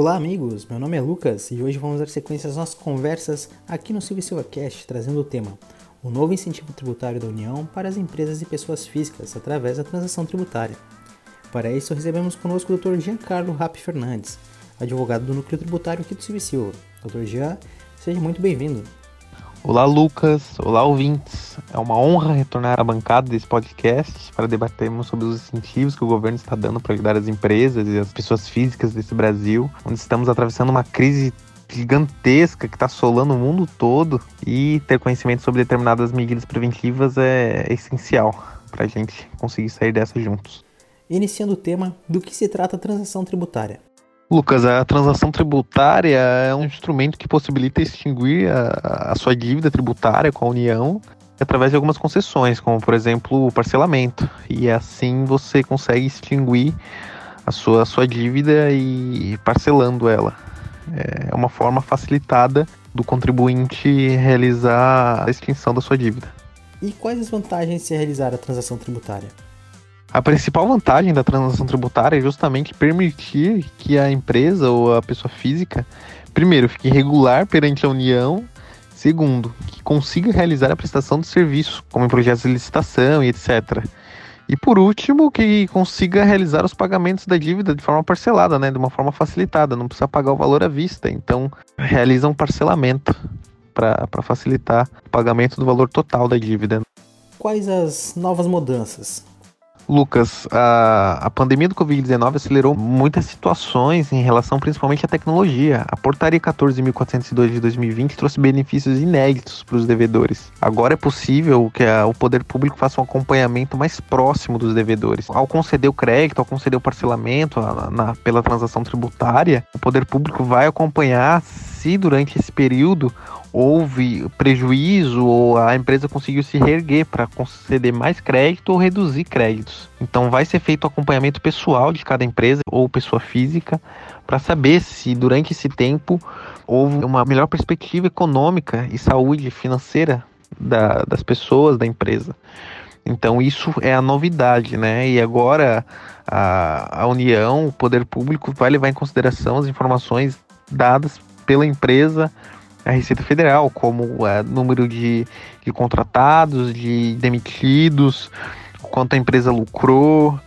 Olá, amigos! Meu nome é Lucas e hoje vamos dar sequência às nossas conversas aqui no Silvio Silva Cast, trazendo o tema o novo incentivo tributário da União para as empresas e pessoas físicas através da transação tributária. Para isso, recebemos conosco o Dr. Giancarlo Rapp Fernandes, advogado do Núcleo Tributário aqui do Silvio Silva. Dr. Jean, seja muito bem-vindo. Olá, Lucas. Olá, ouvintes. É uma honra retornar à bancada desse podcast para debatermos sobre os incentivos que o governo está dando para ajudar as empresas e as pessoas físicas desse Brasil, onde estamos atravessando uma crise gigantesca que está assolando o mundo todo e ter conhecimento sobre determinadas medidas preventivas é essencial para a gente conseguir sair dessa juntos. Iniciando o tema, do que se trata a transação tributária? Lucas, a transação tributária é um instrumento que possibilita extinguir a, a, sua dívida tributária com a União através de algumas concessões, como por exemplo o parcelamento. E assim você consegue extinguir a sua, a sua dívida e parcelando ela. É uma forma facilitada do contribuinte realizar a extinção da sua dívida. E quais as vantagens de se realizar a transação tributária? A principal vantagem da transação tributária é justamente permitir que a empresa ou a pessoa física, primeiro, fique regular perante a União, segundo, que consiga realizar a prestação de serviço, como em projetos de licitação e etc. E por último, que consiga realizar os pagamentos da dívida de forma parcelada, né, de uma forma facilitada, não precisa pagar o valor à vista. Então, realiza um parcelamento para facilitar o pagamento do valor total da dívida. Quais as novas mudanças? Lucas, a, a pandemia do Covid-19 acelerou muitas situações em relação principalmente à tecnologia. A portaria 14.402 de 2020 trouxe benefícios inéditos para os devedores. Agora é possível que a, o poder público faça um acompanhamento mais próximo dos devedores. Ao conceder o crédito, ao conceder o parcelamento a, na, pela transação tributária, o poder público vai acompanhar se durante esse período houve prejuízo ou a empresa conseguiu se reerguer para conceder mais crédito ou reduzir créditos. Então vai ser feito acompanhamento pessoal de cada empresa ou pessoa física para saber se durante esse tempo houve uma melhor perspectiva econômica e saúde financeira da, das pessoas da empresa. Então isso é a novidade, né? E agora a, a União, o poder público, vai levar em consideração as informações dadas pela empresa a Receita Federal, como é, número de, de contratados, de demitidos, quanto a empresa lucrou,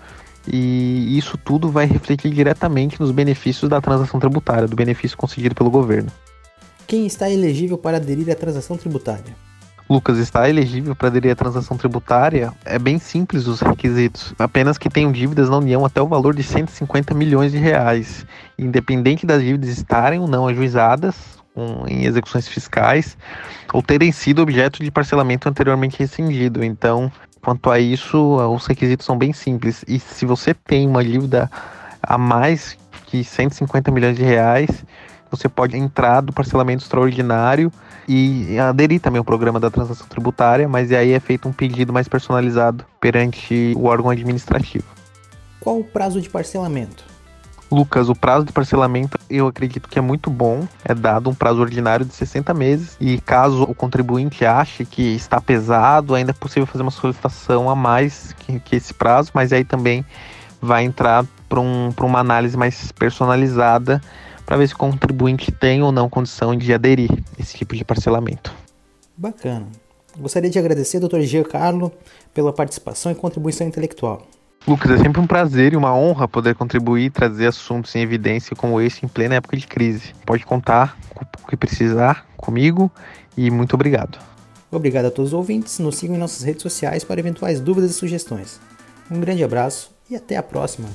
e isso tudo vai refletir diretamente nos benefícios da transação tributária, do benefício concedido pelo governo. Quem está elegível para aderir à transação tributária? Lucas está elegível para aderir à transação tributária, é bem simples os requisitos. Apenas que tenham dívidas na União até o valor de 150 milhões de reais. Independente das dívidas estarem ou não ajuizadas, um, em execuções fiscais ou terem sido objeto de parcelamento anteriormente rescindido. Então, quanto a isso, os requisitos são bem simples. E se você tem uma dívida a mais que 150 milhões de reais, você pode entrar do parcelamento extraordinário e aderir também ao programa da transação tributária, mas aí é feito um pedido mais personalizado perante o órgão administrativo. Qual o prazo de parcelamento? Lucas, o prazo de parcelamento eu acredito que é muito bom. É dado um prazo ordinário de 60 meses. E caso o contribuinte ache que está pesado, ainda é possível fazer uma solicitação a mais que, que esse prazo, mas aí também vai entrar para um, uma análise mais personalizada para ver se o contribuinte tem ou não condição de aderir a esse tipo de parcelamento. Bacana. Gostaria de agradecer ao Dr. Giancarlo pela participação e contribuição intelectual. Lucas, é sempre um prazer e uma honra poder contribuir e trazer assuntos em evidência como esse em plena época de crise. Pode contar com o que precisar comigo e muito obrigado. Obrigado a todos os ouvintes. Nos sigam em nossas redes sociais para eventuais dúvidas e sugestões. Um grande abraço e até a próxima.